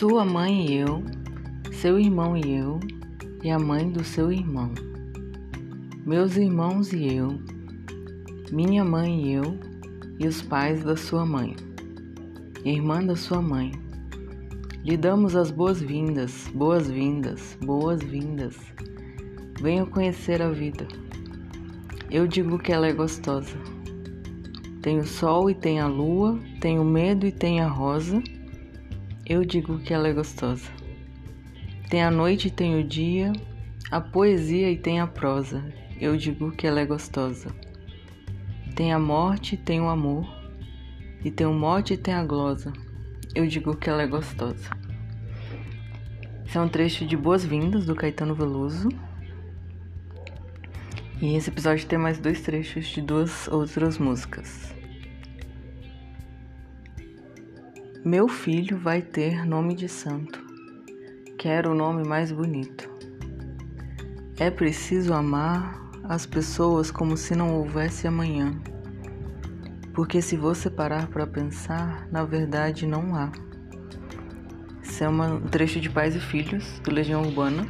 Sua mãe e eu, seu irmão e eu, e a mãe do seu irmão. Meus irmãos e eu, minha mãe e eu, e os pais da sua mãe, irmã da sua mãe. Lhe damos as boas-vindas, boas-vindas, boas-vindas. Venham conhecer a vida. Eu digo que ela é gostosa. Tem o sol e tem a lua, tem o medo e tem a rosa. Eu digo que ela é gostosa. Tem a noite e tem o dia, a poesia e tem a prosa. Eu digo que ela é gostosa. Tem a morte e tem o amor, e tem o mote e tem a glosa. Eu digo que ela é gostosa. Esse é um trecho de Boas-Vindas do Caetano Veloso. E esse episódio tem mais dois trechos de duas outras músicas. Meu filho vai ter nome de santo. Quero o nome mais bonito. É preciso amar as pessoas como se não houvesse amanhã. Porque se você parar para pensar, na verdade não há. Esse é um trecho de Pais e Filhos, do Legião Urbana.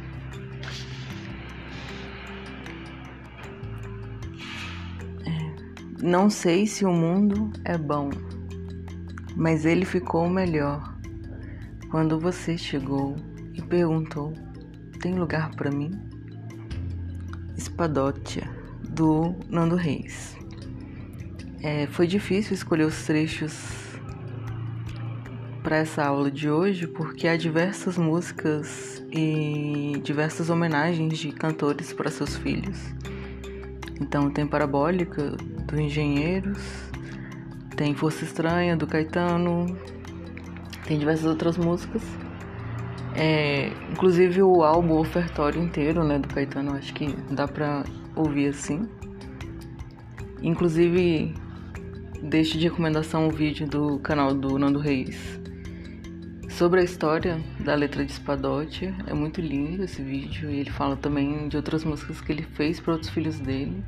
É. Não sei se o mundo é bom mas ele ficou melhor quando você chegou e perguntou: Tem lugar para mim? Espadotia, do Nando Reis. É, foi difícil escolher os trechos para essa aula de hoje porque há diversas músicas e diversas homenagens de cantores para seus filhos. Então tem Parabólica do Engenheiros, tem Força Estranha do Caetano, tem diversas outras músicas. É, inclusive o álbum ofertório inteiro, né, do Caetano, acho que dá pra ouvir assim. Inclusive, deixo de recomendação o vídeo do canal do Nando Reis sobre a história da letra de Spadotti. É muito lindo esse vídeo e ele fala também de outras músicas que ele fez para outros filhos dele.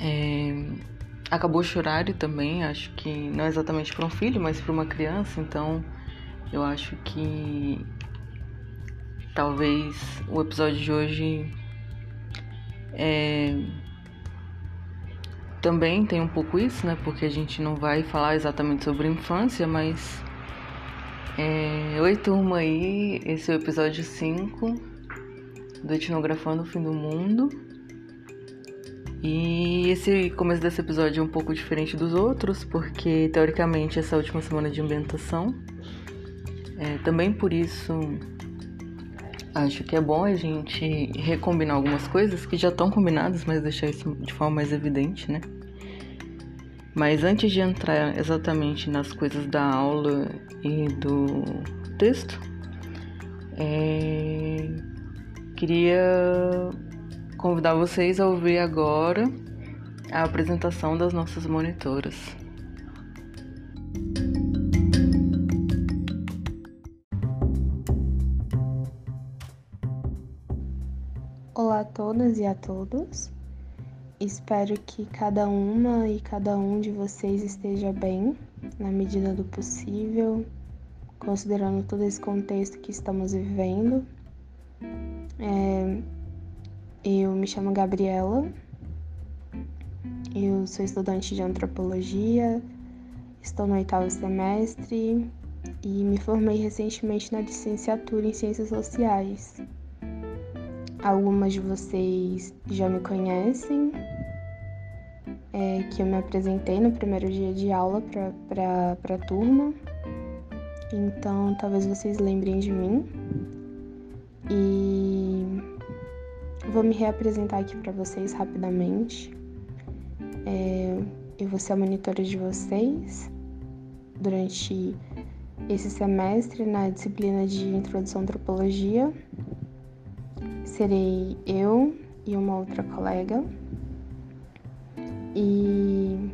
É, acabou chorar também, acho que não exatamente para um filho, mas para uma criança, então eu acho que talvez o episódio de hoje é, também tem um pouco isso, né? Porque a gente não vai falar exatamente sobre infância, mas é, Oi turma aí, esse é o episódio 5 do Etnografando o Fim do Mundo. E esse começo desse episódio é um pouco diferente dos outros, porque teoricamente essa última semana de ambientação. É, também por isso acho que é bom a gente recombinar algumas coisas que já estão combinadas, mas deixar isso de forma mais evidente, né? Mas antes de entrar exatamente nas coisas da aula e do texto, é... queria convidar vocês a ouvir agora a apresentação das nossas monitoras. Olá a todas e a todos. Espero que cada uma e cada um de vocês esteja bem, na medida do possível, considerando todo esse contexto que estamos vivendo. É, eu me chamo Gabriela, eu sou estudante de antropologia, estou no oitavo semestre e me formei recentemente na licenciatura em Ciências Sociais. Algumas de vocês já me conhecem, é, que eu me apresentei no primeiro dia de aula para a turma, então talvez vocês lembrem de mim. E Vou me reapresentar aqui para vocês rapidamente. É, eu vou ser a monitora de vocês durante esse semestre na disciplina de Introdução à Antropologia. Serei eu e uma outra colega. E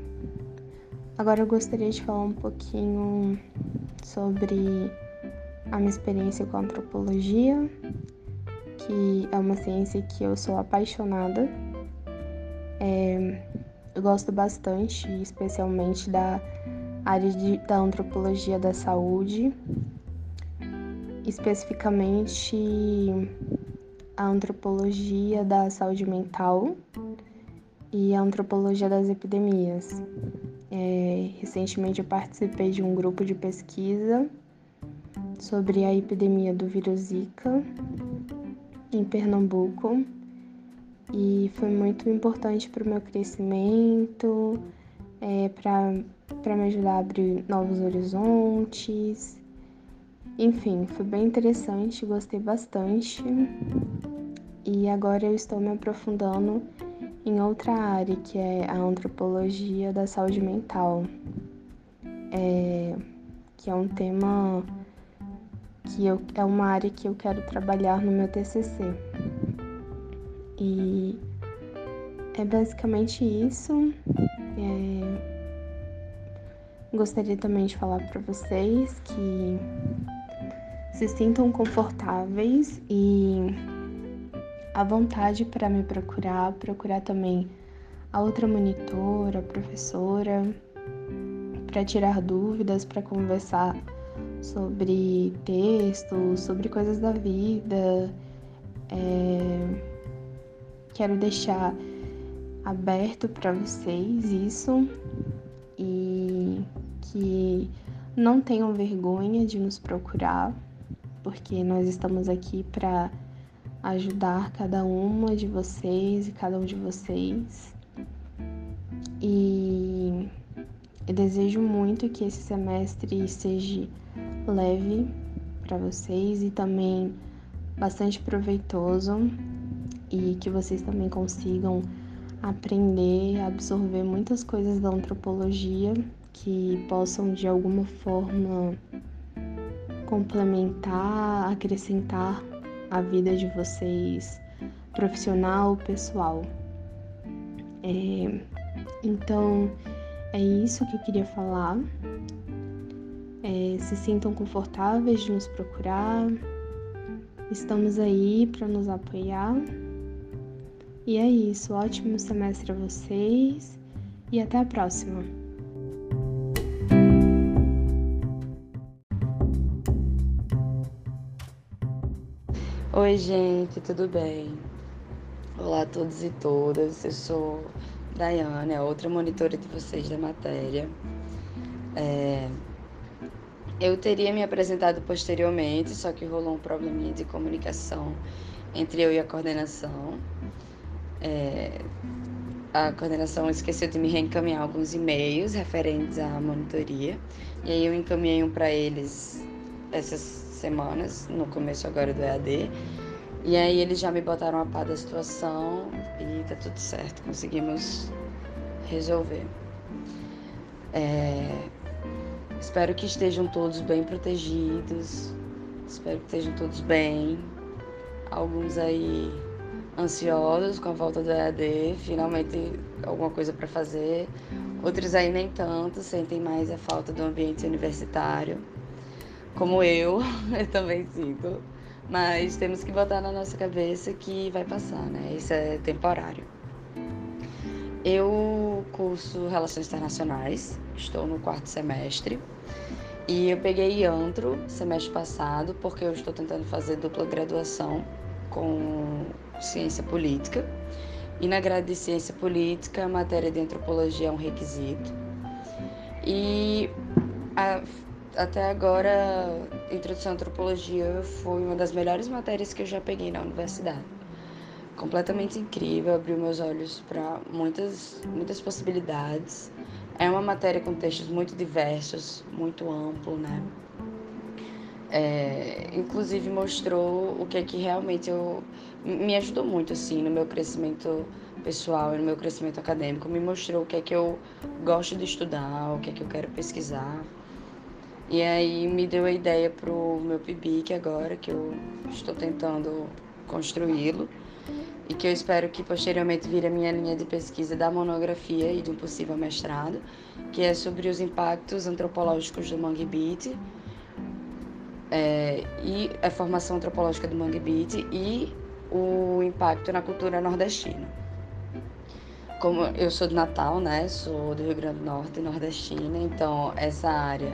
agora eu gostaria de falar um pouquinho sobre a minha experiência com a antropologia que é uma ciência que eu sou apaixonada. É, eu gosto bastante, especialmente da área de, da antropologia da saúde. especificamente a antropologia da saúde mental e a antropologia das epidemias. É, recentemente eu participei de um grupo de pesquisa sobre a epidemia do vírus Zika em Pernambuco e foi muito importante para o meu crescimento, é, para me ajudar a abrir novos horizontes. Enfim, foi bem interessante, gostei bastante. E agora eu estou me aprofundando em outra área, que é a antropologia da saúde mental, é, que é um tema que eu, é uma área que eu quero trabalhar no meu TCC. E é basicamente isso. É... Gostaria também de falar para vocês que se sintam confortáveis e à vontade para me procurar, procurar também a outra monitora, a professora, para tirar dúvidas, para conversar sobre textos, sobre coisas da vida. É... Quero deixar aberto para vocês isso e que não tenham vergonha de nos procurar, porque nós estamos aqui para ajudar cada uma de vocês e cada um de vocês. E eu desejo muito que esse semestre seja leve para vocês e também bastante proveitoso e que vocês também consigam aprender, absorver muitas coisas da antropologia que possam de alguma forma complementar, acrescentar a vida de vocês profissional, pessoal. É, então é isso que eu queria falar. É, se sintam confortáveis de nos procurar. Estamos aí para nos apoiar. E é isso. Ótimo semestre a vocês e até a próxima. Oi, gente, tudo bem? Olá a todos e todas. Eu sou Daiane, a outra monitora de vocês da matéria. É... Eu teria me apresentado posteriormente, só que rolou um probleminha de comunicação entre eu e a coordenação. É, a coordenação esqueceu de me reencaminhar alguns e-mails referentes à monitoria. E aí eu encaminhei um para eles essas semanas, no começo agora do EAD. E aí eles já me botaram a par da situação e tá tudo certo, conseguimos resolver. É, espero que estejam todos bem protegidos, espero que estejam todos bem. Alguns aí ansiosos com a volta do EAD, finalmente alguma coisa para fazer. Outros aí nem tanto, sentem mais a falta do ambiente universitário, como eu, eu também sinto. Mas temos que botar na nossa cabeça que vai passar, né? Isso é temporário. Eu curso Relações Internacionais, estou no quarto semestre. E eu peguei antro semestre passado porque eu estou tentando fazer dupla graduação com ciência política. E na grade de ciência política, a matéria de antropologia é um requisito. E a, até agora, introdução à antropologia foi uma das melhores matérias que eu já peguei na universidade. Completamente incrível, abriu meus olhos para muitas, muitas possibilidades. É uma matéria com textos muito diversos, muito amplo, né? É, inclusive mostrou o que é que realmente eu me ajudou muito assim no meu crescimento pessoal e no meu crescimento acadêmico me mostrou o que é que eu gosto de estudar o que é que eu quero pesquisar e aí me deu a ideia pro meu PIBIC agora que eu estou tentando construí-lo e que eu espero que posteriormente vire a minha linha de pesquisa da monografia e de um possível mestrado que é sobre os impactos antropológicos do Mangue Beat é, e a formação antropológica do Mangue Beat e o impacto na cultura nordestina. Como eu sou de Natal, né? Sou do Rio Grande do Norte, nordestina, então essa área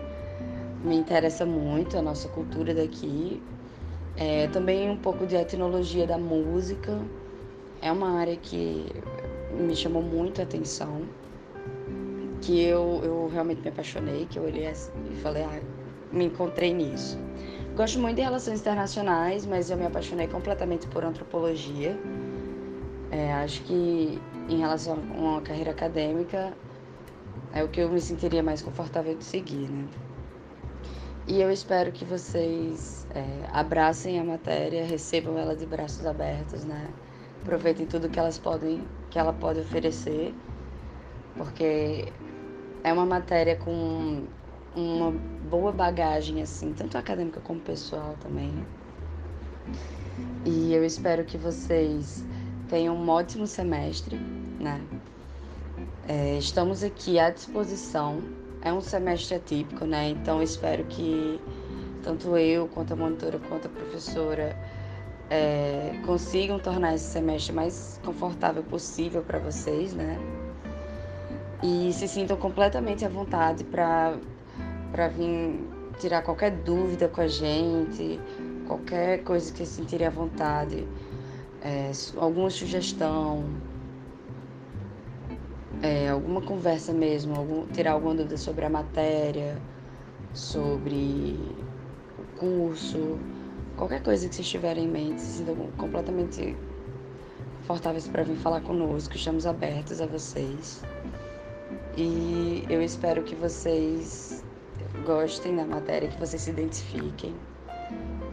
me interessa muito, a nossa cultura daqui. É, também um pouco de etnologia da música. É uma área que me chamou muito a atenção, que eu, eu realmente me apaixonei, que eu olhei assim e falei, ah, me encontrei nisso. Gosto muito de relações internacionais, mas eu me apaixonei completamente por antropologia. É, acho que em relação a uma carreira acadêmica é o que eu me sentiria mais confortável de seguir, né? E eu espero que vocês é, abracem a matéria, recebam ela de braços abertos, né? Aproveitem tudo que elas podem, que ela pode oferecer, porque é uma matéria com uma boa bagagem, assim, tanto acadêmica como pessoal também. E eu espero que vocês tenham um ótimo semestre, né? É, estamos aqui à disposição. É um semestre atípico, né? Então espero que tanto eu, quanto a monitora, quanto a professora é, consigam tornar esse semestre mais confortável possível para vocês, né? E se sintam completamente à vontade para vir tirar qualquer dúvida com a gente, qualquer coisa que sentirem à vontade, é, alguma sugestão, é, alguma conversa mesmo, algum, tirar alguma dúvida sobre a matéria, sobre o curso, qualquer coisa que vocês tiverem em mente, se sintam completamente confortáveis para vir falar conosco, estamos abertos a vocês. E eu espero que vocês gostem da matéria, que vocês se identifiquem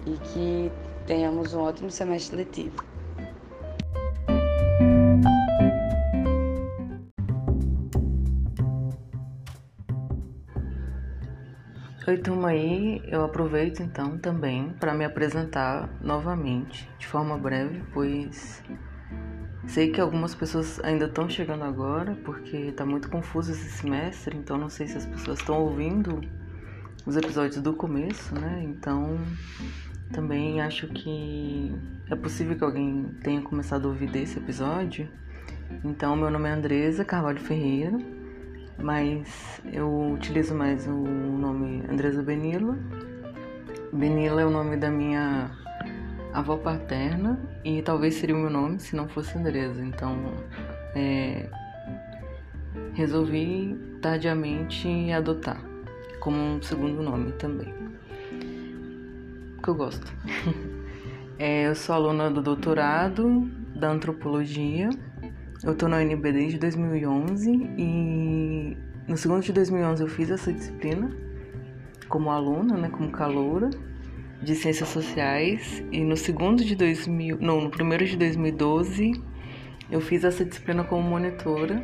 e que tenhamos um ótimo semestre letivo. Turma aí, eu aproveito então também para me apresentar novamente, de forma breve, pois sei que algumas pessoas ainda estão chegando agora, porque está muito confuso esse semestre, então não sei se as pessoas estão ouvindo os episódios do começo, né? Então também acho que é possível que alguém tenha começado a ouvir desse episódio. Então, meu nome é Andresa Carvalho Ferreira, mas eu utilizo mais o nome Andresa Benila. Benila é o nome da minha avó paterna e talvez seria o meu nome se não fosse Andresa. Então, é, resolvi tardiamente adotar como um segundo nome também. Que eu gosto. é, eu sou aluna do doutorado da antropologia. Eu tô na UNB desde 2011 e no segundo de 2011 eu fiz essa disciplina como aluna, né, como caloura de ciências sociais e no segundo de 2000, não, no primeiro de 2012 eu fiz essa disciplina como monitora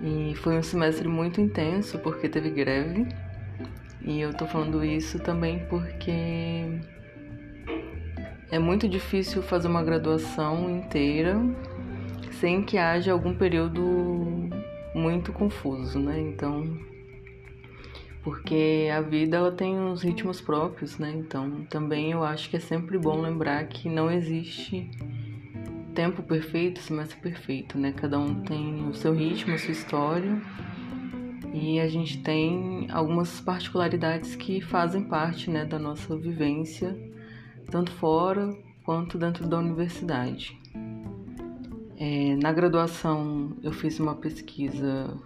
e foi um semestre muito intenso porque teve greve. E eu tô falando isso também porque é muito difícil fazer uma graduação inteira sem que haja algum período muito confuso, né? Então, porque a vida ela tem uns ritmos próprios, né? Então, também eu acho que é sempre bom lembrar que não existe tempo perfeito, semestre perfeito, né? Cada um tem o seu ritmo, a sua história. E a gente tem algumas particularidades que fazem parte, né, da nossa vivência, tanto fora quanto dentro da universidade. É, na graduação, eu fiz uma pesquisa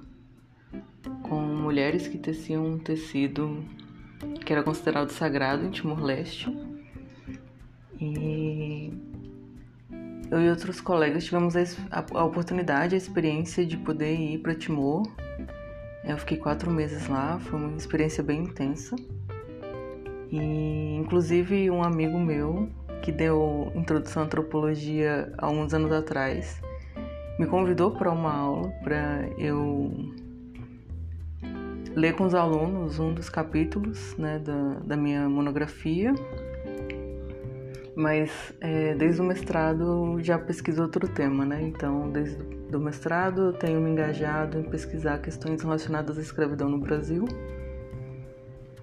com mulheres que teciam um tecido que era considerado sagrado em Timor-Leste. E eu e outros colegas tivemos a, oportunidade, a experiência de poder ir para Timor. Eu fiquei quatro meses lá, foi uma experiência bem intensa. E inclusive um amigo meu que deu introdução à antropologia há alguns anos atrás me convidou para uma aula para eu ler com os alunos um dos capítulos né, da, da minha monografia mas é, desde o mestrado já pesquiso outro tema, né? Então, desde o mestrado eu tenho me engajado em pesquisar questões relacionadas à escravidão no Brasil.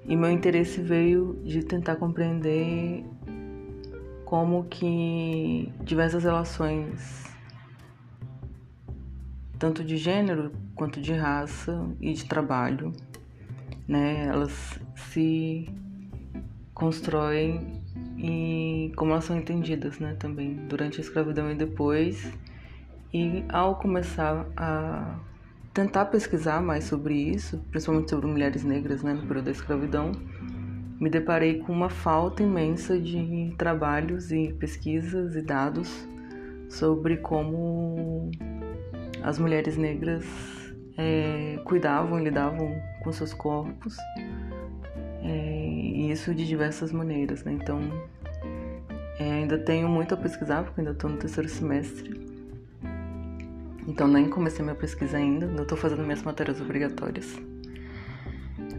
E meu interesse veio de tentar compreender como que diversas relações, tanto de gênero quanto de raça e de trabalho, né, elas se constroem e como elas são entendidas, né, também durante a escravidão e depois. E ao começar a tentar pesquisar mais sobre isso, principalmente sobre mulheres negras, né, no período da escravidão, me deparei com uma falta imensa de trabalhos e pesquisas e dados sobre como as mulheres negras é, cuidavam e lidavam com seus corpos, é, e isso de diversas maneiras. Né? Então, é, ainda tenho muito a pesquisar, porque ainda estou no terceiro semestre. Então, nem comecei minha pesquisa ainda, ainda estou fazendo minhas matérias obrigatórias.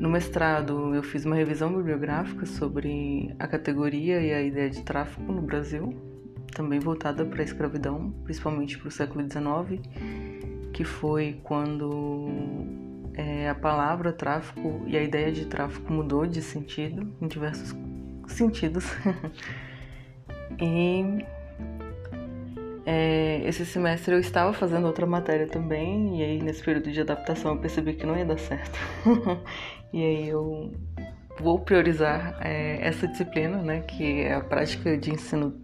No mestrado, eu fiz uma revisão bibliográfica sobre a categoria e a ideia de tráfico no Brasil, também voltada para a escravidão, principalmente para o século XIX, que foi quando é, a palavra tráfico e a ideia de tráfico mudou de sentido, em diversos sentidos. e é, esse semestre eu estava fazendo outra matéria também, e aí nesse período de adaptação eu percebi que não ia dar certo. e aí eu vou priorizar é, essa disciplina, né, que é a prática de ensino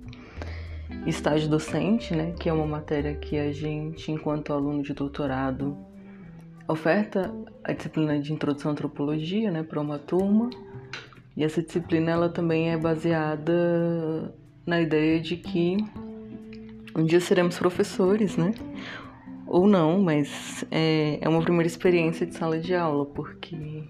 estágio docente, né, que é uma matéria que a gente, enquanto aluno de doutorado, oferta a disciplina de introdução à antropologia, né, para uma turma. E essa disciplina ela também é baseada na ideia de que um dia seremos professores, né? Ou não, mas é, é uma primeira experiência de sala de aula, porque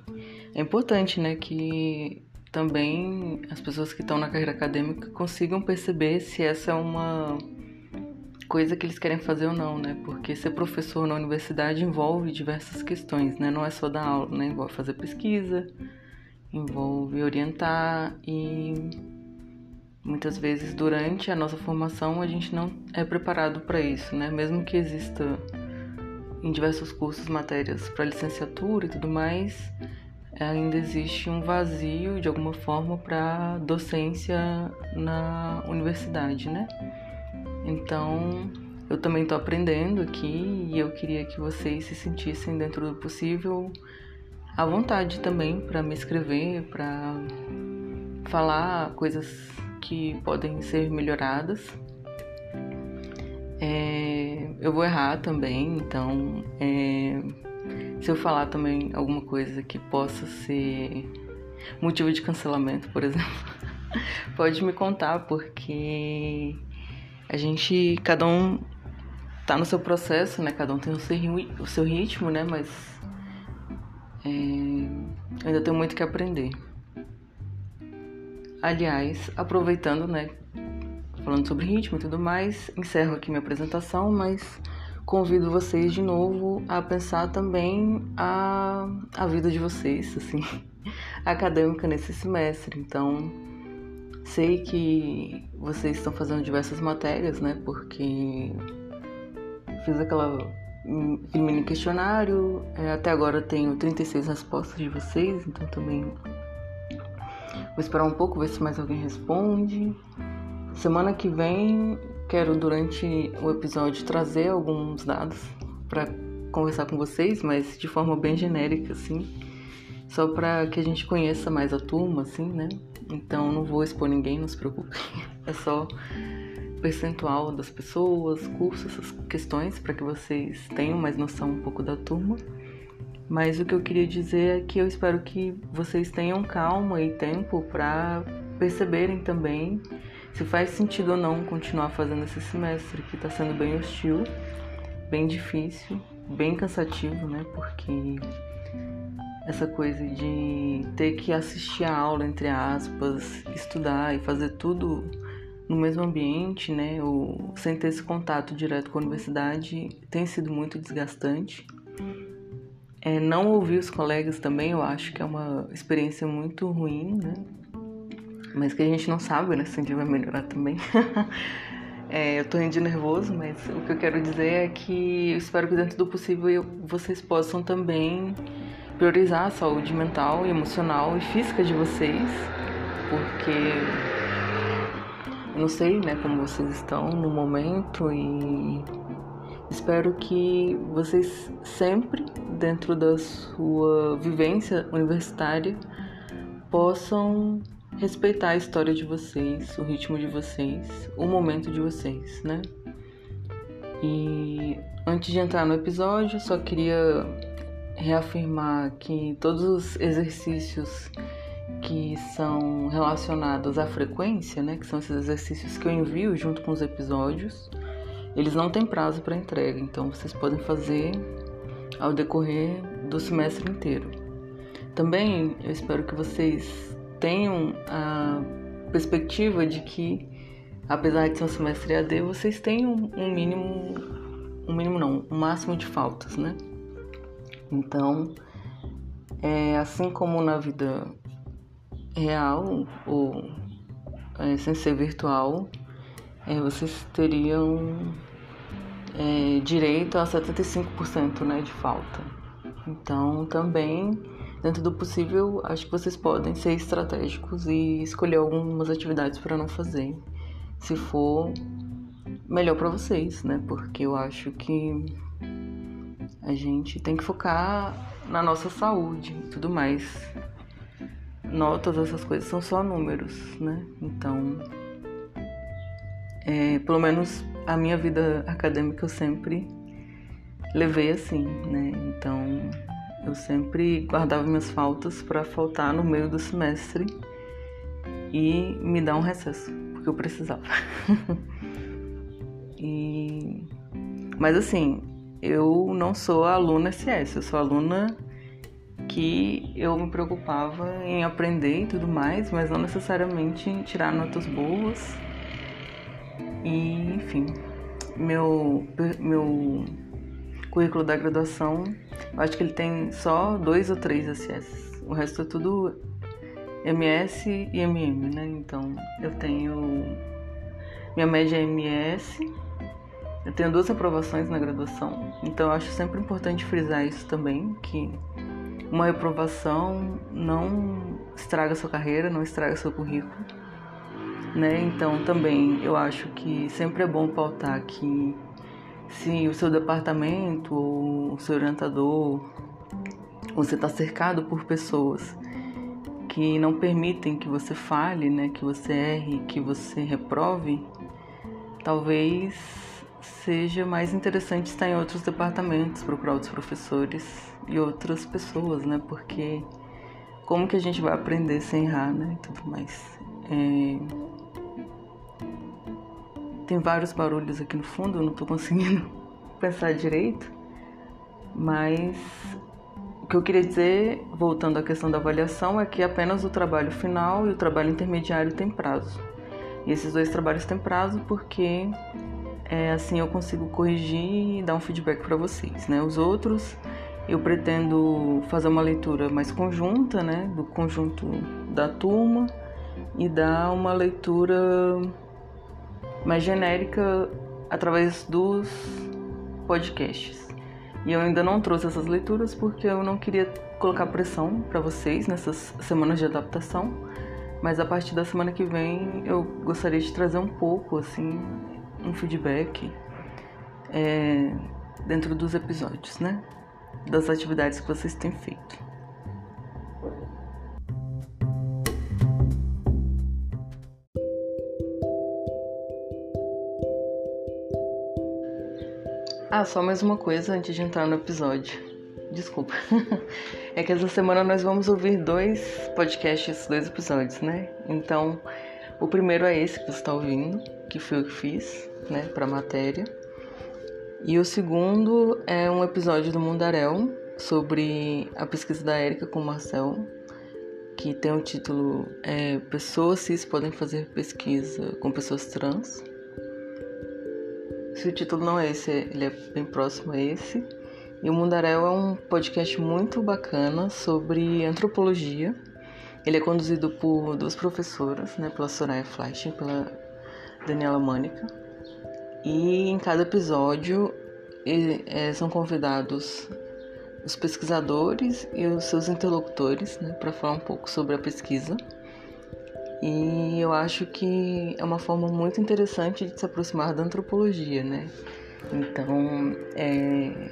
é importante, né, que também as pessoas que estão na carreira acadêmica consigam perceber se essa é uma coisa que eles querem fazer ou não, né? Porque ser professor na universidade envolve diversas questões, né? Não é só dar aula, né? Envolve fazer pesquisa, envolve orientar e muitas vezes durante a nossa formação a gente não é preparado para isso, né? Mesmo que exista em diversos cursos matérias para licenciatura e tudo mais, ainda existe um vazio de alguma forma para docência na universidade, né? Então, eu também estou aprendendo aqui e eu queria que vocês se sentissem dentro do possível à vontade também para me escrever, para falar coisas que podem ser melhoradas. É, eu vou errar também, então é, se eu falar também alguma coisa que possa ser motivo de cancelamento, por exemplo, pode me contar, porque a gente, cada um tá no seu processo, né? Cada um tem o seu, o seu ritmo, né? Mas é, ainda tenho muito que aprender. Aliás, aproveitando, né? Falando sobre ritmo e tudo mais, encerro aqui minha apresentação, mas convido vocês de novo a pensar também a, a vida de vocês, assim, acadêmica nesse semestre. Então, sei que vocês estão fazendo diversas matérias, né? Porque fiz aquela aquele mini questionário, é, até agora tenho 36 respostas de vocês, então também vou esperar um pouco ver se mais alguém responde. Semana que vem Quero durante o episódio trazer alguns dados para conversar com vocês, mas de forma bem genérica, assim, só para que a gente conheça mais a turma, assim, né? Então não vou expor ninguém, não se preocupem. É só percentual das pessoas, curso, essas questões para que vocês tenham mais noção um pouco da turma. Mas o que eu queria dizer é que eu espero que vocês tenham calma e tempo para perceberem também se faz sentido ou não continuar fazendo esse semestre, que está sendo bem hostil, bem difícil, bem cansativo, né? Porque essa coisa de ter que assistir a aula, entre aspas, estudar e fazer tudo no mesmo ambiente, né? Ou sem ter esse contato direto com a universidade, tem sido muito desgastante. É, não ouvir os colegas também, eu acho que é uma experiência muito ruim, né? mas que a gente não sabe, né, se um dia vai melhorar também. é, eu tô indo nervoso, mas o que eu quero dizer é que eu espero que dentro do possível eu, vocês possam também priorizar a saúde mental, emocional e física de vocês, porque eu não sei, né, como vocês estão no momento e espero que vocês sempre dentro da sua vivência universitária possam respeitar a história de vocês, o ritmo de vocês, o momento de vocês, né? E antes de entrar no episódio, só queria reafirmar que todos os exercícios que são relacionados à frequência, né, que são esses exercícios que eu envio junto com os episódios, eles não têm prazo para entrega, então vocês podem fazer ao decorrer do semestre inteiro. Também eu espero que vocês tenham a perspectiva de que, apesar de ser um semestre AD, vocês tenham um mínimo, um mínimo não, um máximo de faltas, né? Então, é, assim como na vida real ou é, sem ser virtual, é, vocês teriam é, direito a 75% né, de falta. Então, também, dentro do possível, acho que vocês podem ser estratégicos e escolher algumas atividades para não fazer, se for melhor para vocês, né? Porque eu acho que a gente tem que focar na nossa saúde e tudo mais. Notas, essas coisas são só números, né? Então, é, pelo menos a minha vida acadêmica eu sempre levei assim, né? Então, eu sempre guardava minhas faltas para faltar no meio do semestre e me dar um recesso, porque eu precisava. e mas assim, eu não sou aluna SS, eu sou aluna que eu me preocupava em aprender e tudo mais, mas não necessariamente em tirar notas boas. E, enfim, meu, meu currículo da graduação, acho que ele tem só dois ou três SS. O resto é tudo MS e MM, né? Então, eu tenho. Minha média é MS eu tenho duas aprovações na graduação, então eu acho sempre importante frisar isso também, que uma reprovação não estraga sua carreira, não estraga seu currículo. Né? Então também eu acho que sempre é bom pautar que se o seu departamento ou o seu orientador você está cercado por pessoas que não permitem que você fale, né, que você erre, que você reprove, talvez seja mais interessante estar em outros departamentos, procurar outros professores e outras pessoas, né? Porque como que a gente vai aprender sem errar, né? E tudo mais. É... Tem vários barulhos aqui no fundo, eu não tô conseguindo pensar direito, mas o que eu queria dizer, voltando à questão da avaliação, é que apenas o trabalho final e o trabalho intermediário têm prazo. E esses dois trabalhos têm prazo porque é, assim eu consigo corrigir e dar um feedback para vocês, né? Os outros eu pretendo fazer uma leitura mais conjunta, né, do conjunto da turma e dar uma leitura mais genérica através dos podcasts. E eu ainda não trouxe essas leituras porque eu não queria colocar pressão para vocês nessas semanas de adaptação, mas a partir da semana que vem eu gostaria de trazer um pouco assim um feedback é, dentro dos episódios, né? Das atividades que vocês têm feito. Ah, só mais uma coisa antes de entrar no episódio. Desculpa. é que essa semana nós vamos ouvir dois podcasts, dois episódios, né? Então, o primeiro é esse que você está ouvindo, que foi eu que fiz, né, para a matéria. E o segundo é um episódio do Mundaréu sobre a pesquisa da Érica com o Marcel, que tem o título é, Pessoas cis podem fazer pesquisa com pessoas trans. Se o título não é esse, ele é bem próximo a esse. E o Mundaréu é um podcast muito bacana sobre antropologia ele é conduzido por duas professoras, né, pela Soraya Fleisch e pela Daniela Mânica. E em cada episódio é, são convidados os pesquisadores e os seus interlocutores né, para falar um pouco sobre a pesquisa. E eu acho que é uma forma muito interessante de se aproximar da antropologia, né? Então, é,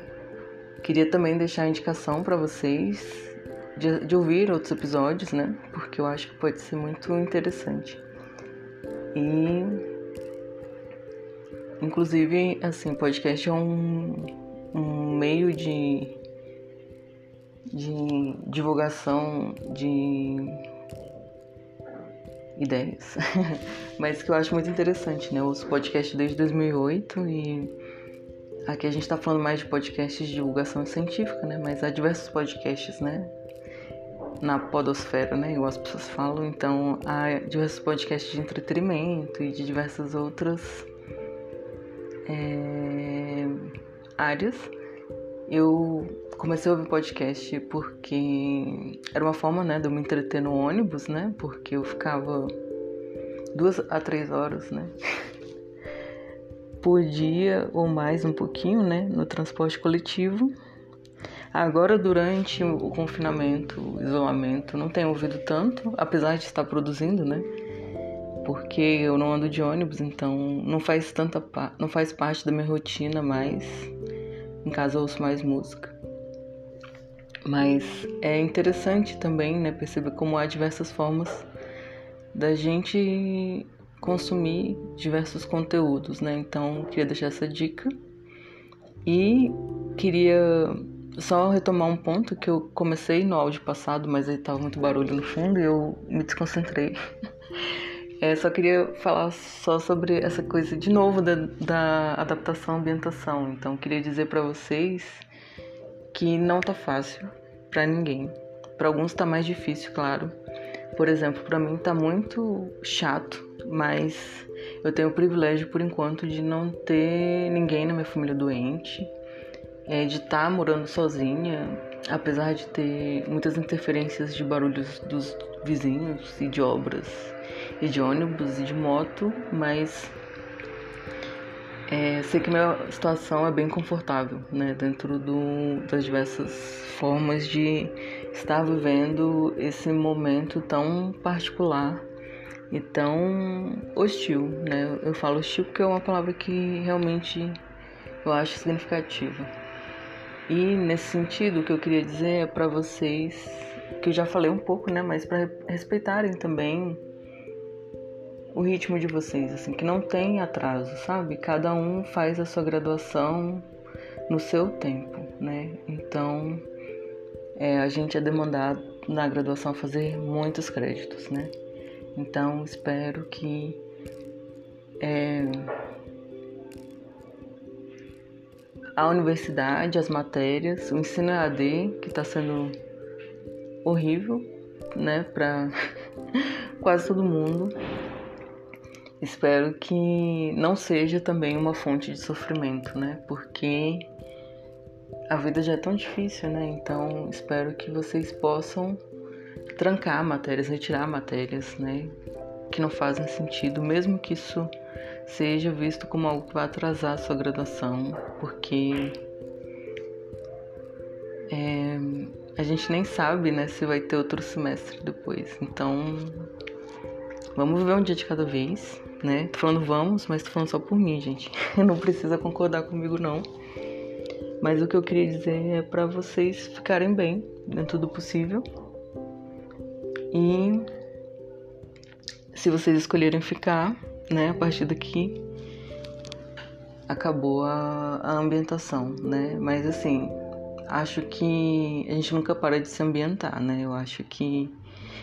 queria também deixar a indicação para vocês de, de ouvir outros episódios, né? Porque eu acho que pode ser muito interessante. E inclusive, assim, podcast é um, um meio de, de divulgação de ideias, mas que eu acho muito interessante, né? Eu ouço podcast desde 2008 e aqui a gente tá falando mais de podcasts de divulgação científica, né? Mas há diversos podcasts, né? Na podosfera, né? Igual as pessoas falam. Então, há diversos podcasts de entretenimento e de diversas outras é, áreas. Eu comecei a ouvir podcast porque era uma forma, né, de eu me entreter no ônibus, né? Porque eu ficava duas a três horas, né? Por dia ou mais um pouquinho, né? No transporte coletivo. Agora, durante o confinamento, o isolamento, não tenho ouvido tanto, apesar de estar produzindo, né? Porque eu não ando de ônibus, então não faz tanta não faz parte da minha rotina mais. Em casa eu ouço mais música. Mas é interessante também, né, perceber como há diversas formas da gente consumir diversos conteúdos, né? Então, queria deixar essa dica. E queria só retomar um ponto que eu comecei no áudio passado, mas aí tava muito barulho no fundo e eu me desconcentrei. É, só queria falar só sobre essa coisa de novo da, da adaptação ambientação. Então, queria dizer para vocês que não tá fácil para ninguém. Para alguns tá mais difícil, claro. Por exemplo, para mim tá muito chato, mas eu tenho o privilégio por enquanto de não ter ninguém na minha família doente, é, de estar tá morando sozinha, apesar de ter muitas interferências de barulhos dos vizinhos e de obras e de ônibus e de moto, mas é, sei que minha situação é bem confortável, né, dentro do, das diversas formas de estar vivendo esse momento tão particular e tão hostil, né? Eu falo hostil porque é uma palavra que realmente eu acho significativa. E nesse sentido, o que eu queria dizer é para vocês, que eu já falei um pouco, né, mas para respeitarem também o ritmo de vocês, assim, que não tem atraso, sabe? Cada um faz a sua graduação no seu tempo, né? Então, é, a gente é demandado na graduação a fazer muitos créditos, né? Então, espero que é, a universidade, as matérias, o ensino AD, que está sendo horrível, né, para quase todo mundo, Espero que não seja também uma fonte de sofrimento, né? Porque a vida já é tão difícil, né? Então espero que vocês possam trancar matérias, retirar matérias, né? Que não fazem sentido, mesmo que isso seja visto como algo que vai atrasar a sua graduação, porque é, a gente nem sabe, né, se vai ter outro semestre depois. Então, vamos viver um dia de cada vez né? Tô falando vamos, mas tô falando só por mim, gente. Não precisa concordar comigo, não. Mas o que eu queria dizer é para vocês ficarem bem dentro do possível. E se vocês escolherem ficar, né, a partir daqui acabou a, a ambientação, né? Mas assim, acho que a gente nunca para de se ambientar, né? Eu acho que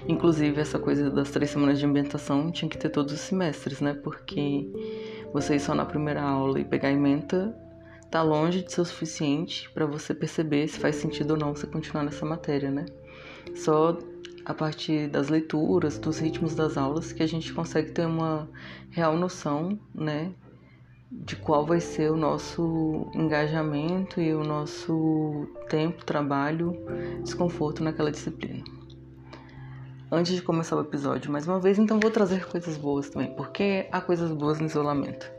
Inclusive, essa coisa das três semanas de ambientação tinha que ter todos os semestres, né? Porque você ir só na primeira aula e pegar ementa tá longe de ser o suficiente para você perceber se faz sentido ou não você continuar nessa matéria, né? Só a partir das leituras, dos ritmos das aulas, que a gente consegue ter uma real noção, né, de qual vai ser o nosso engajamento e o nosso tempo, trabalho, desconforto naquela disciplina antes de começar o episódio mais uma vez, então vou trazer coisas boas também, porque há coisas boas no isolamento.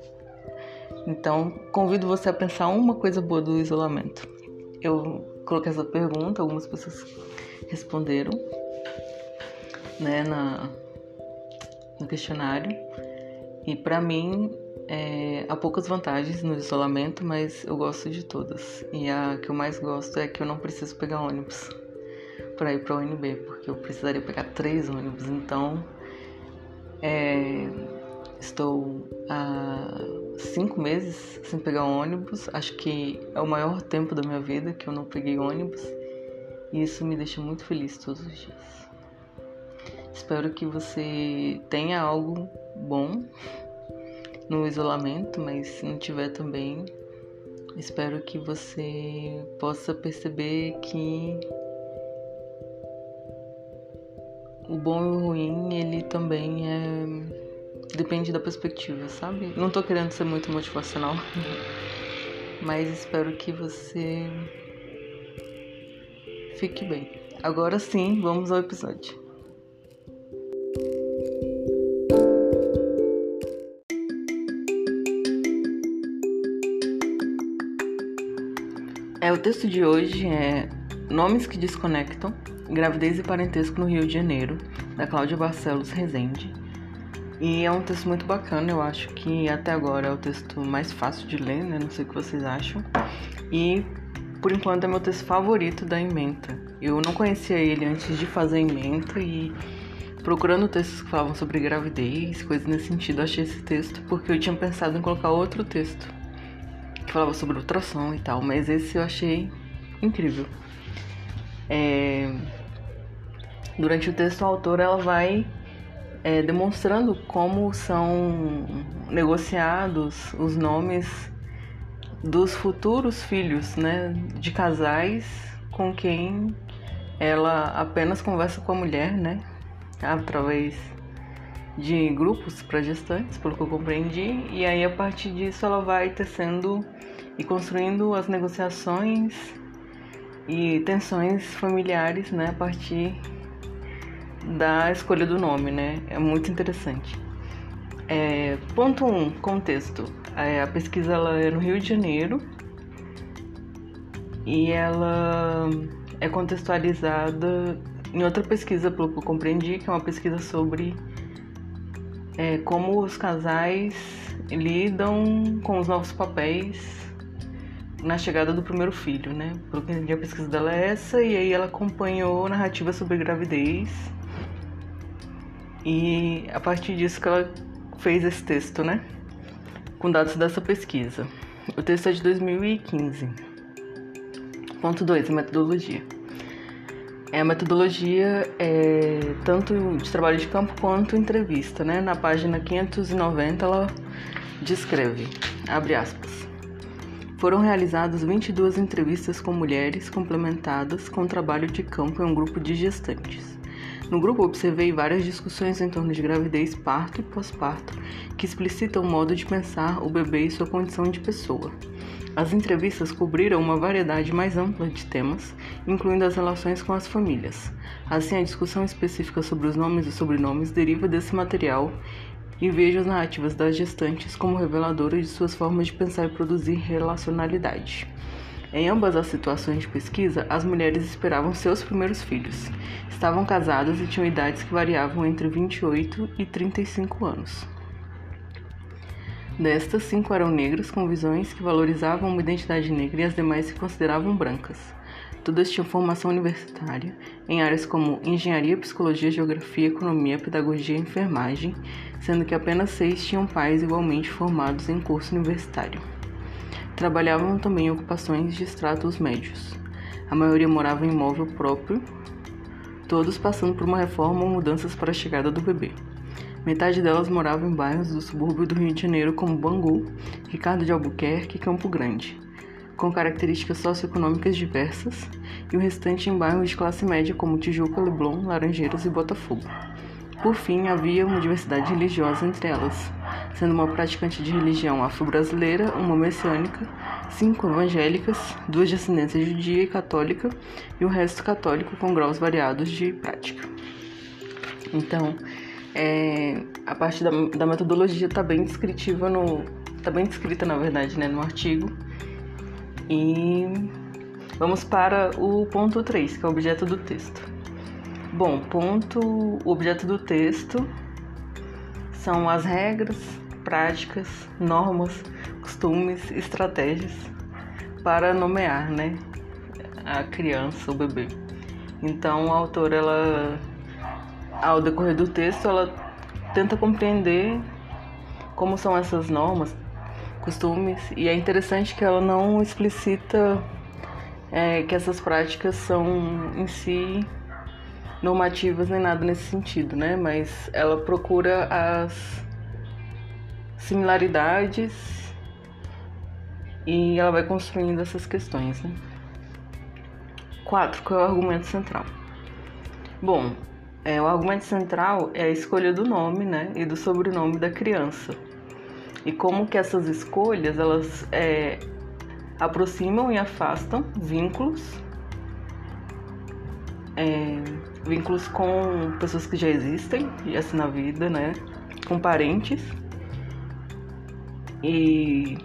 Então, convido você a pensar uma coisa boa do isolamento. Eu coloquei essa pergunta, algumas pessoas responderam, né, na, no questionário. E para mim, é, há poucas vantagens no isolamento, mas eu gosto de todas. E a que eu mais gosto é que eu não preciso pegar ônibus para ir para o UNB, porque eu precisaria pegar três ônibus. Então, é, estou há cinco meses sem pegar ônibus. Acho que é o maior tempo da minha vida que eu não peguei ônibus. E isso me deixa muito feliz todos os dias. Espero que você tenha algo bom no isolamento, mas se não tiver também, espero que você possa perceber que o bom e o ruim, ele também é depende da perspectiva, sabe? Não tô querendo ser muito motivacional, mas espero que você fique bem. Agora sim, vamos ao episódio. É, o texto de hoje é Nomes que Desconectam, Gravidez e Parentesco no Rio de Janeiro, da Cláudia Barcelos Rezende. E é um texto muito bacana, eu acho que até agora é o texto mais fácil de ler, né? Não sei o que vocês acham. E por enquanto é meu texto favorito da ementa. Eu não conhecia ele antes de fazer a ementa e procurando textos que falavam sobre gravidez, coisas nesse sentido, achei esse texto porque eu tinha pensado em colocar outro texto que falava sobre ultrassom e tal, mas esse eu achei incrível. É... Durante o texto, a autora ela vai é, demonstrando como são negociados os nomes dos futuros filhos, né, de casais com quem ela apenas conversa com a mulher, né, através de grupos para gestantes, pelo que eu compreendi, e aí a partir disso ela vai tecendo e construindo as negociações e tensões familiares, né, a partir da escolha do nome, né? É muito interessante. É, ponto 1, um, contexto. É, a pesquisa ela é no Rio de Janeiro e ela é contextualizada em outra pesquisa, pelo que eu compreendi, que é uma pesquisa sobre é, como os casais lidam com os novos papéis na chegada do primeiro filho, né? Pelo que eu entendi, a pesquisa dela é essa, e aí ela acompanhou narrativa sobre gravidez e a partir disso que ela fez esse texto, né? Com dados dessa pesquisa. O texto é de 2015. Ponto 2, a metodologia. É, a metodologia é tanto de trabalho de campo quanto entrevista, né? Na página 590 ela descreve, abre aspas. Foram realizadas 22 entrevistas com mulheres complementadas com trabalho de campo em um grupo de gestantes. No grupo, observei várias discussões em torno de gravidez, parto e pós-parto, que explicitam o modo de pensar o bebê e sua condição de pessoa. As entrevistas cobriram uma variedade mais ampla de temas, incluindo as relações com as famílias. Assim, a discussão específica sobre os nomes e sobrenomes deriva desse material e vejo as narrativas das gestantes como reveladoras de suas formas de pensar e produzir relacionalidade. Em ambas as situações de pesquisa, as mulheres esperavam seus primeiros filhos. Estavam casadas e tinham idades que variavam entre 28 e 35 anos. Destas, cinco eram negras com visões que valorizavam uma identidade negra e as demais se consideravam brancas. Todas tinham formação universitária em áreas como engenharia, psicologia, geografia, economia, pedagogia e enfermagem, sendo que apenas seis tinham pais igualmente formados em curso universitário. Trabalhavam também em ocupações de estratos médios. A maioria morava em imóvel próprio, todos passando por uma reforma ou mudanças para a chegada do bebê. Metade delas morava em bairros do subúrbio do Rio de Janeiro, como Bangu, Ricardo de Albuquerque e Campo Grande, com características socioeconômicas diversas, e o restante em bairros de classe média, como Tijuca, Leblon, Laranjeiras e Botafogo. Por fim, havia uma diversidade religiosa entre elas, sendo uma praticante de religião afro-brasileira, uma messiânica, cinco evangélicas, duas de ascendência judia e católica e o resto católico com graus variados de prática. Então, é, a parte da, da metodologia está bem descritiva no, está bem descrita na verdade, né, no artigo. E vamos para o ponto 3, que é o objeto do texto. Bom, ponto, o objeto do texto são as regras, práticas, normas, costumes, estratégias para nomear, né, a criança, o bebê. Então a autora, ela, ao decorrer do texto, ela tenta compreender como são essas normas, costumes, e é interessante que ela não explicita é, que essas práticas são em si normativas nem nada nesse sentido, né? Mas ela procura as similaridades e ela vai construindo essas questões, né? 4. Qual é o argumento central? Bom, é, o argumento central é a escolha do nome né, e do sobrenome da criança. E como que essas escolhas elas é, aproximam e afastam vínculos, é, vínculos com pessoas que já existem, e assim na vida, né? Com parentes. E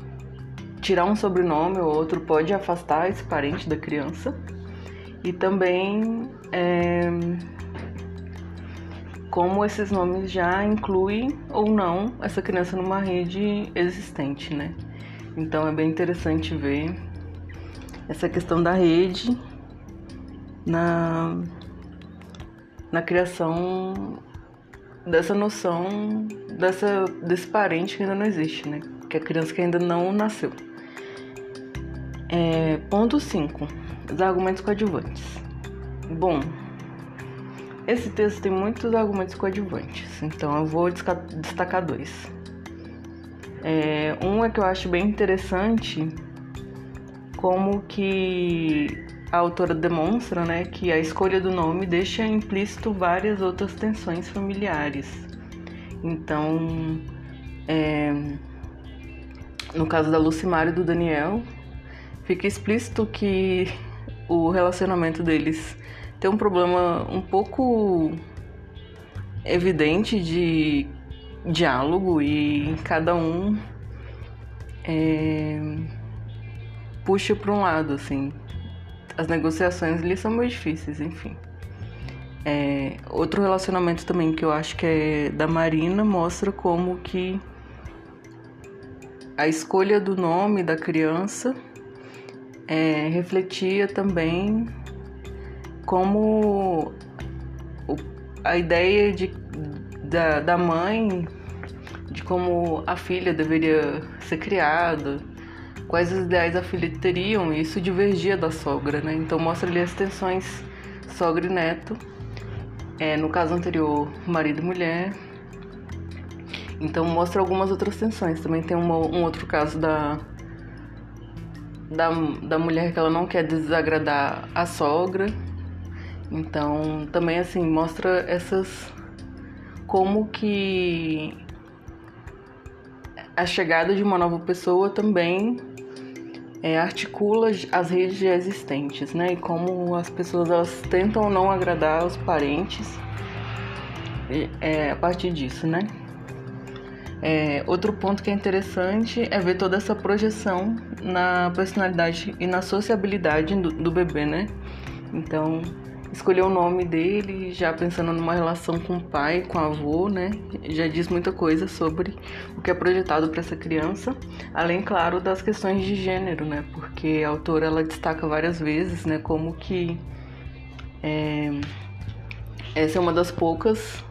tirar um sobrenome ou outro pode afastar esse parente da criança. E também é, como esses nomes já incluem ou não essa criança numa rede existente, né? Então é bem interessante ver essa questão da rede na, na criação dessa noção dessa, desse parente que ainda não existe, né? Que é criança que ainda não nasceu. É, ponto 5. Os argumentos coadjuvantes. Bom, esse texto tem muitos argumentos coadjuvantes, então eu vou destacar dois. É, um é que eu acho bem interessante como que a autora demonstra né, que a escolha do nome deixa implícito várias outras tensões familiares. Então, é, no caso da Lucimar e do Daniel, fica explícito que o relacionamento deles tem um problema um pouco evidente de diálogo e cada um é, puxa para um lado, assim. As negociações ali são muito difíceis, enfim. É, outro relacionamento também que eu acho que é da Marina mostra como que a escolha do nome da criança é, refletia também como a ideia de, da, da mãe, de como a filha deveria ser criada, quais os ideais a filha teriam, e isso divergia da sogra, né? Então mostra ali as tensões sogra e neto, é, no caso anterior, marido e mulher. Então mostra algumas outras tensões. Também tem uma, um outro caso da, da, da mulher que ela não quer desagradar a sogra então, também assim, mostra essas como que a chegada de uma nova pessoa também é, articula as redes já existentes, né? E como as pessoas elas tentam não agradar os parentes é, a partir disso, né? É, outro ponto que é interessante é ver toda essa projeção na personalidade e na sociabilidade do, do bebê, né? Então, escolher o nome dele, já pensando numa relação com o pai, com o avô, né? Já diz muita coisa sobre o que é projetado para essa criança, além, claro, das questões de gênero, né? Porque a autora ela destaca várias vezes, né, como que é, essa é uma das poucas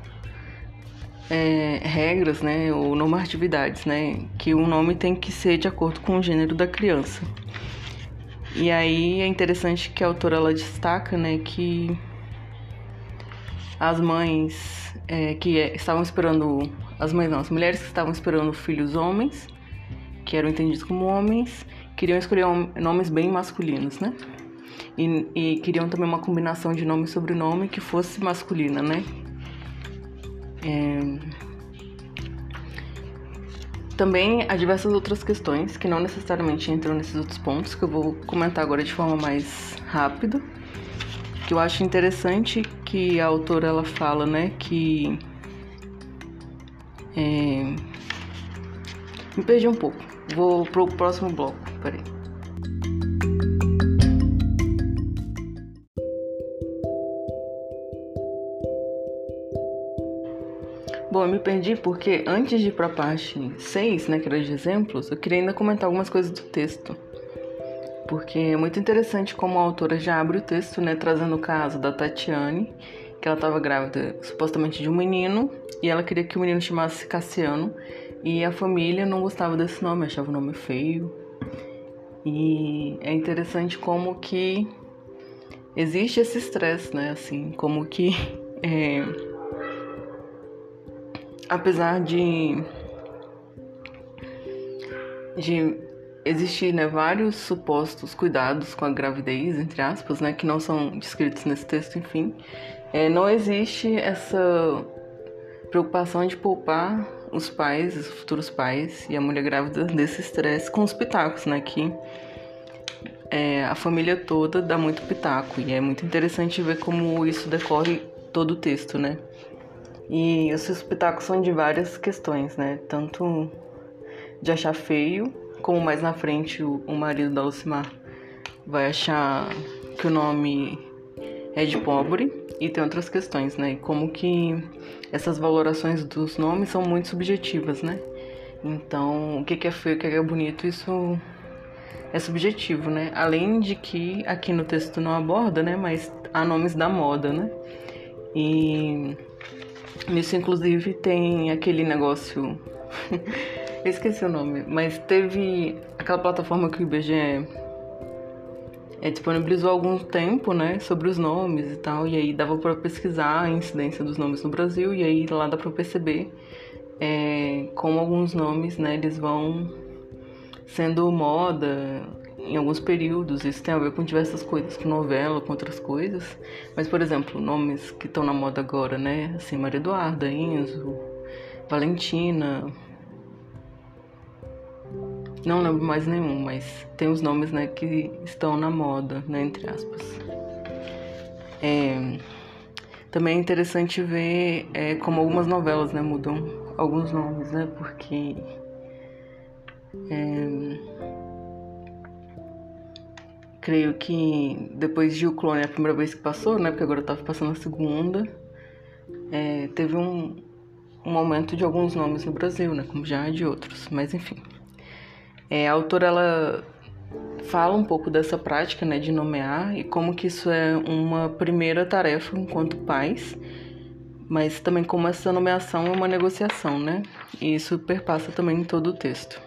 é, regras, né, ou normatividades, né, que o nome tem que ser de acordo com o gênero da criança. E aí é interessante que a autora ela destaca, né, que as mães é, que é, estavam esperando, as mães não, as mulheres que estavam esperando filhos homens, que eram entendidos como homens, queriam escolher nomes bem masculinos, né? E, e queriam também uma combinação de nome e sobrenome que fosse masculina, né? É, também há diversas outras questões que não necessariamente entram nesses outros pontos, que eu vou comentar agora de forma mais rápida. Que eu acho interessante que a autora ela fala, né, que. É... Me perdi um pouco. Vou pro próximo bloco. Peraí. Bom, eu me perdi porque antes de ir para a parte 6, né, que era de exemplos, eu queria ainda comentar algumas coisas do texto. porque é muito interessante como a autora já abre o texto, né, trazendo o caso da Tatiane, que ela estava grávida supostamente de um menino e ela queria que o menino chamasse Cassiano e a família não gostava desse nome, achava o nome feio. E é interessante como que existe esse estresse, né, assim, como que é, apesar de de existir né, vários supostos cuidados com a gravidez, entre aspas, né, que não são descritos nesse texto, enfim, é, não existe essa preocupação de poupar os pais, os futuros pais e a mulher grávida desse estresse com os pitacos, né, que é, a família toda dá muito pitaco e é muito interessante ver como isso decorre todo o texto, né. E esses pitacos são de várias questões, né, tanto de achar feio, como mais na frente o, o marido da Lucimar vai achar que o nome é de pobre e tem outras questões, né? Como que essas valorações dos nomes são muito subjetivas, né? Então, o que é feio, o que é bonito, isso é subjetivo, né? Além de que aqui no texto não aborda, né? Mas há nomes da moda, né? E nisso, inclusive, tem aquele negócio esqueci o nome, mas teve aquela plataforma que o IBGE é, disponibilizou há algum tempo, né, sobre os nomes e tal, e aí dava para pesquisar a incidência dos nomes no Brasil, e aí lá dá para perceber é, como alguns nomes, né, eles vão sendo moda em alguns períodos, isso tem a ver com diversas coisas, com novela, com outras coisas, mas, por exemplo, nomes que estão na moda agora, né, assim, Maria Eduarda, Enzo, Valentina, não lembro mais nenhum, mas tem os nomes né, que estão na moda, né, entre aspas. É, também é interessante ver é, como algumas novelas né, mudam alguns nomes, né? Porque é, creio que depois de O Clone, a primeira vez que passou, né? Porque agora eu tava passando a segunda, é, teve um, um aumento de alguns nomes no Brasil, né? Como já de outros, mas enfim. É, a autora ela fala um pouco dessa prática né, de nomear e como que isso é uma primeira tarefa enquanto pais, mas também como essa nomeação é uma negociação, né? E isso perpassa também todo o texto.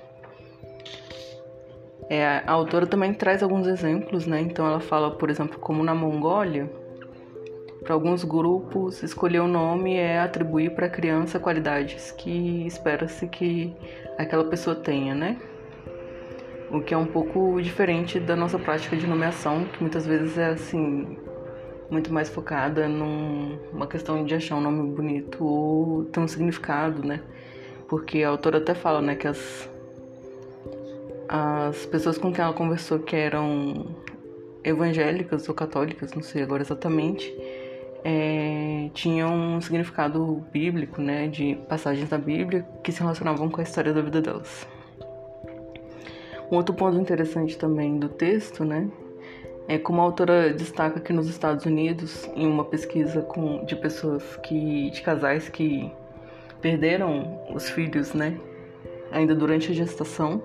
É, a autora também traz alguns exemplos, né? Então ela fala, por exemplo, como na Mongólia, para alguns grupos, escolher o um nome é atribuir para a criança qualidades que espera-se que aquela pessoa tenha, né? o que é um pouco diferente da nossa prática de nomeação, que muitas vezes é assim muito mais focada numa questão de achar um nome bonito ou ter um significado, né? Porque a autora até fala, né, que as as pessoas com quem ela conversou que eram evangélicas ou católicas, não sei agora exatamente, é, tinham um significado bíblico, né, de passagens da Bíblia que se relacionavam com a história da vida delas. Um outro ponto interessante também do texto, né, é como a autora destaca que nos Estados Unidos, em uma pesquisa com, de pessoas que, de casais que perderam os filhos, né, ainda durante a gestação,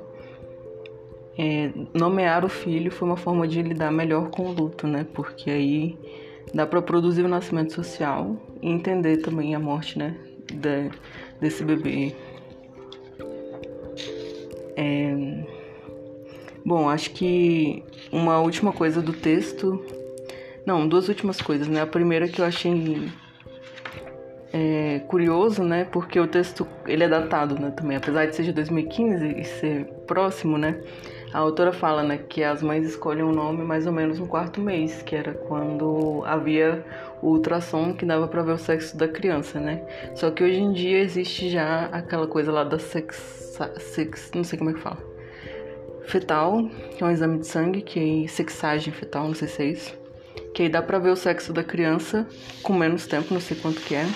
é, nomear o filho foi uma forma de lidar melhor com o luto, né, porque aí dá para produzir o nascimento social e entender também a morte, né, de, desse bebê. É, Bom, acho que uma última coisa do texto. Não, duas últimas coisas, né? A primeira que eu achei é, curioso, né? Porque o texto ele é datado, né? Também, apesar de ser de 2015 e ser próximo, né? A autora fala, né, que as mães escolhem um nome mais ou menos no quarto mês, que era quando havia o ultrassom que dava para ver o sexo da criança, né? Só que hoje em dia existe já aquela coisa lá da sex, sex não sei como é que fala fetal, que é um exame de sangue, que é sexagem fetal, não sei se é isso. Que aí dá pra ver o sexo da criança com menos tempo, não sei quanto que é.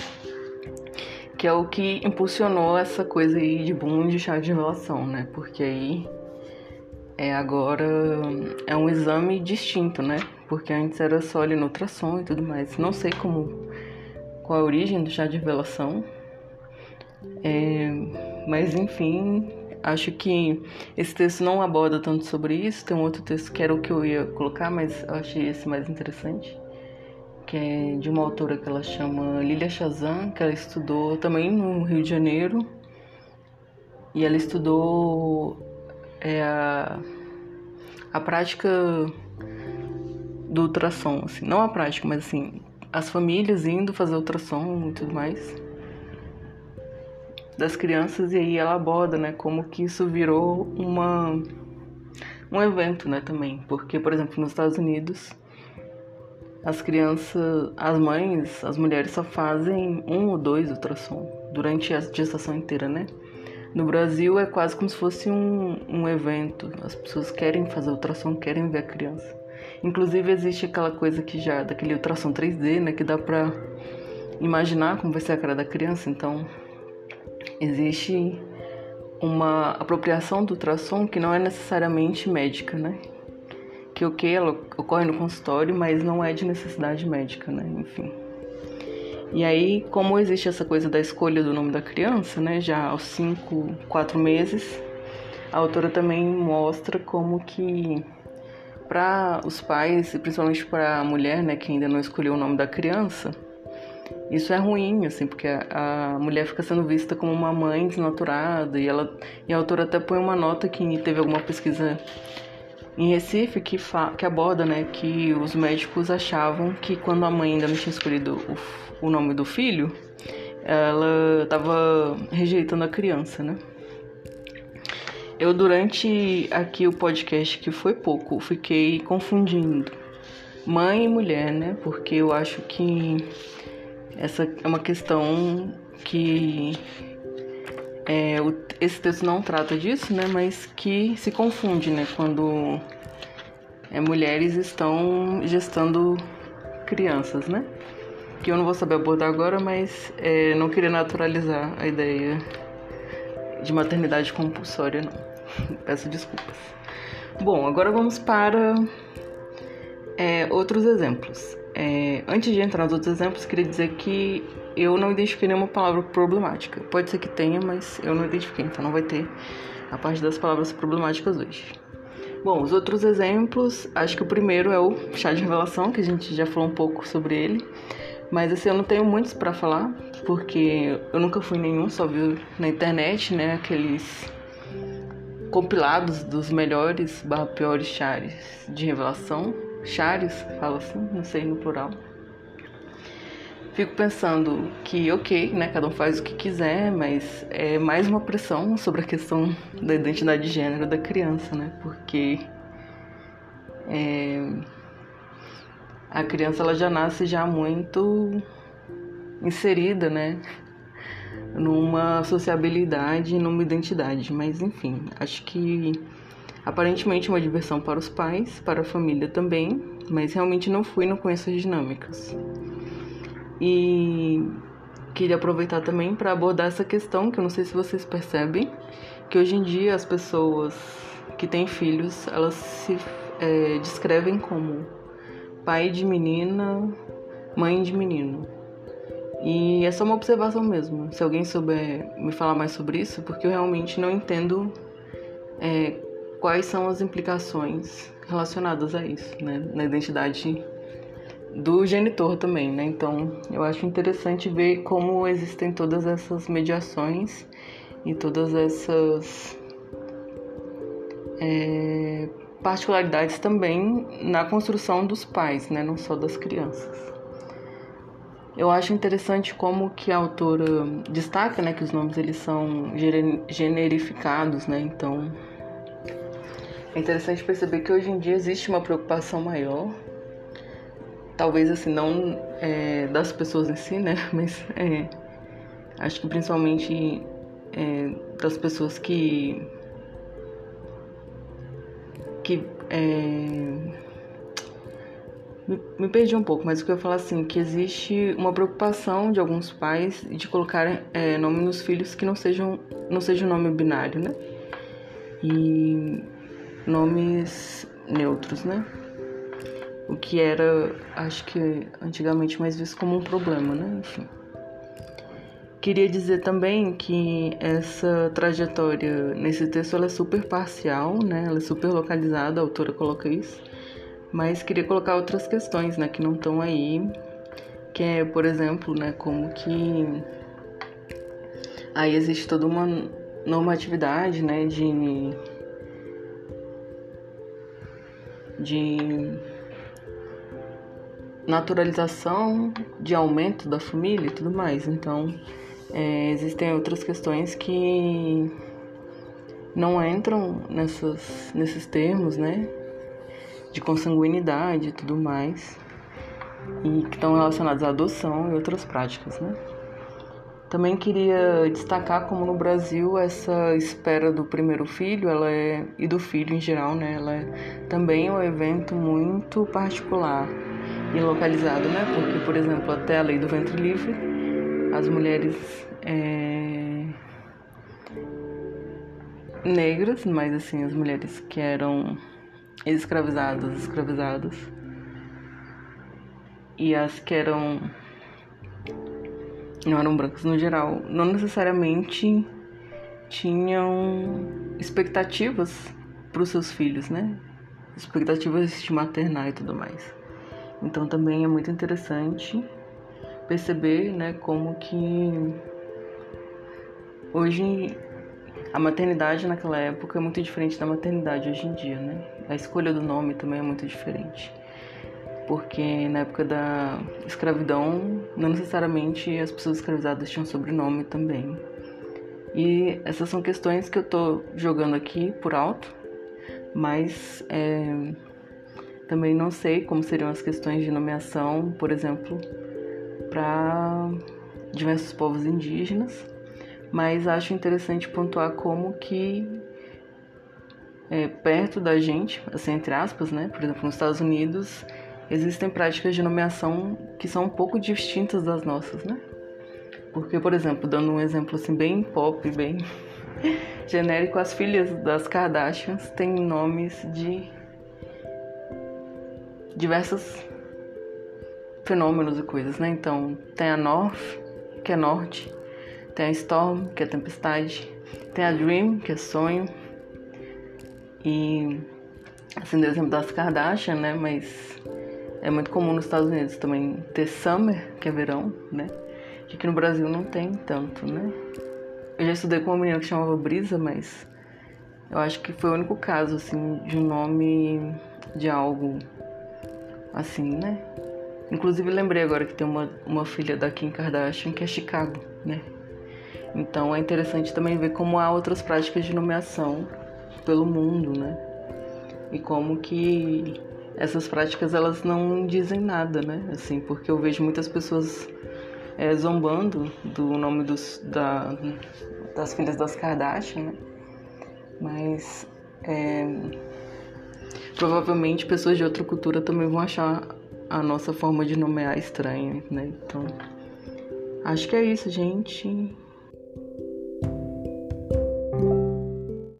Que é o que impulsionou essa coisa aí de boom de chá de revelação, né? Porque aí é agora é um exame distinto, né? Porque antes era só ali no ultrassom e tudo mais. Não sei como qual a origem do chá de revelação. É, mas enfim, acho que esse texto não aborda tanto sobre isso. Tem um outro texto que era o que eu ia colocar, mas eu achei esse mais interessante, que é de uma autora que ela chama Lilia Chazan, que ela estudou também no Rio de Janeiro. E ela estudou é, a, a prática do ultrassom, assim, não a prática, mas assim, as famílias indo fazer ultrassom e tudo mais das crianças e aí ela aborda, né, como que isso virou uma um evento, né, também, porque por exemplo, nos Estados Unidos as crianças, as mães, as mulheres só fazem um ou dois ultrassom durante a gestação inteira, né? No Brasil é quase como se fosse um, um evento. As pessoas querem fazer ultrassom, querem ver a criança. Inclusive existe aquela coisa que já daquele ultrassom 3D, né, que dá pra imaginar como vai ser a cara da criança, então existe uma apropriação do ultrassom que não é necessariamente médica, né? Que o que ela ocorre no consultório, mas não é de necessidade médica, né? Enfim. E aí, como existe essa coisa da escolha do nome da criança, né? Já aos 5, 4 meses, a autora também mostra como que para os pais, e principalmente para a mulher, né, que ainda não escolheu o nome da criança, isso é ruim, assim, porque a, a, mulher fica sendo vista como uma mãe desnaturada e ela e a autora até põe uma nota que teve alguma pesquisa em Recife que, fa, que aborda, né, que os médicos achavam que quando a mãe ainda não tinha escolhido o, o nome do filho, ela estava rejeitando a criança, né? Eu, durante aqui o podcast, que foi pouco, fiquei confundindo mãe e mulher, né? Porque eu acho que essa é uma questão que é, o, esse texto não trata disso, né? Mas que se confunde, né? Quando é, mulheres estão gestando crianças, né? Que eu não vou saber abordar agora, mas é, não queria naturalizar a ideia de maternidade compulsória, não. Peço desculpas. Bom, agora vamos para é, outros exemplos. É, antes de entrar nos outros exemplos, queria dizer que eu não identifiquei nenhuma palavra problemática. Pode ser que tenha, mas eu não identifiquei, então não vai ter a parte das palavras problemáticas hoje. Bom, os outros exemplos, acho que o primeiro é o chá de revelação, que a gente já falou um pouco sobre ele. Mas assim, eu não tenho muitos para falar, porque eu nunca fui nenhum, só vi na internet, né, aqueles compilados dos melhores barra piores chares de revelação. Chares, fala assim, não sei no plural. Fico pensando que, ok, né, cada um faz o que quiser, mas é mais uma pressão sobre a questão da identidade de gênero da criança, né? Porque é, a criança ela já nasce já muito inserida, né? numa sociabilidade, numa identidade. Mas enfim, acho que aparentemente uma diversão para os pais, para a família também, mas realmente não fui, não conheço as dinâmicas. E queria aproveitar também para abordar essa questão que eu não sei se vocês percebem, que hoje em dia as pessoas que têm filhos, elas se é, descrevem como pai de menina, mãe de menino. E é só uma observação mesmo. Se alguém souber me falar mais sobre isso, porque eu realmente não entendo é, quais são as implicações relacionadas a isso, né? Na identidade do genitor também, né? Então eu acho interessante ver como existem todas essas mediações e todas essas é, particularidades também na construção dos pais, né? Não só das crianças. Eu acho interessante como que a autora destaca, né, que os nomes eles são generificados, né? Então é interessante perceber que hoje em dia existe uma preocupação maior, talvez assim não é, das pessoas em si, né? Mas é, acho que principalmente é, das pessoas que que é, me, me, perdi um pouco, mas o que eu ia falar assim, que existe uma preocupação de alguns pais de colocar é, nome nos filhos que não sejam não seja um nome binário, né? E nomes neutros, né? O que era, acho que antigamente mais visto como um problema, né? Enfim. Queria dizer também que essa trajetória nesse texto ela é super parcial, né? Ela é super localizada, a autora coloca isso. Mas queria colocar outras questões, né, que não estão aí, que é, por exemplo, né, como que aí existe toda uma normatividade, né, de de naturalização, de aumento da família e tudo mais. Então, é, existem outras questões que não entram nessas, nesses termos, né? De consanguinidade e tudo mais, e que estão relacionados à adoção e outras práticas, né? Também queria destacar como no Brasil essa espera do primeiro filho, ela é e do filho em geral, né? Ela é também um evento muito particular e localizado, né? Porque, por exemplo, até a lei do ventre livre, as mulheres é, negras, mas assim as mulheres que eram escravizadas, escravizadas e as que eram não eram brancas no geral, não necessariamente tinham expectativas para os seus filhos, né? Expectativas de maternar e tudo mais. Então também é muito interessante perceber, né, como que hoje a maternidade naquela época é muito diferente da maternidade hoje em dia, né? A escolha do nome também é muito diferente porque na época da escravidão, não necessariamente as pessoas escravizadas tinham sobrenome também. E essas são questões que eu tô jogando aqui por alto, mas é, também não sei como seriam as questões de nomeação, por exemplo, para diversos povos indígenas, mas acho interessante pontuar como que é, perto da gente, assim, entre aspas, né? Por exemplo, nos Estados Unidos, existem práticas de nomeação que são um pouco distintas das nossas, né? Porque, por exemplo, dando um exemplo assim bem pop, bem genérico, as filhas das Kardashians têm nomes de diversos fenômenos e coisas, né? Então, tem a North, que é norte, tem a Storm, que é tempestade, tem a Dream, que é sonho, e assim, deu exemplo das Kardashian, né? Mas é muito comum nos Estados Unidos também ter summer, que é verão, né? Que aqui no Brasil não tem tanto, né? Eu já estudei com uma menina que chamava Brisa, mas eu acho que foi o único caso, assim, de um nome de algo assim, né? Inclusive lembrei agora que tem uma, uma filha da Kim Kardashian que é Chicago, né? Então é interessante também ver como há outras práticas de nomeação pelo mundo, né? E como que essas práticas elas não dizem nada, né? Assim, porque eu vejo muitas pessoas é, zombando do nome dos, da, das filhas das Kardashian, né? Mas é, provavelmente pessoas de outra cultura também vão achar a nossa forma de nomear estranha, né? Então, acho que é isso, gente.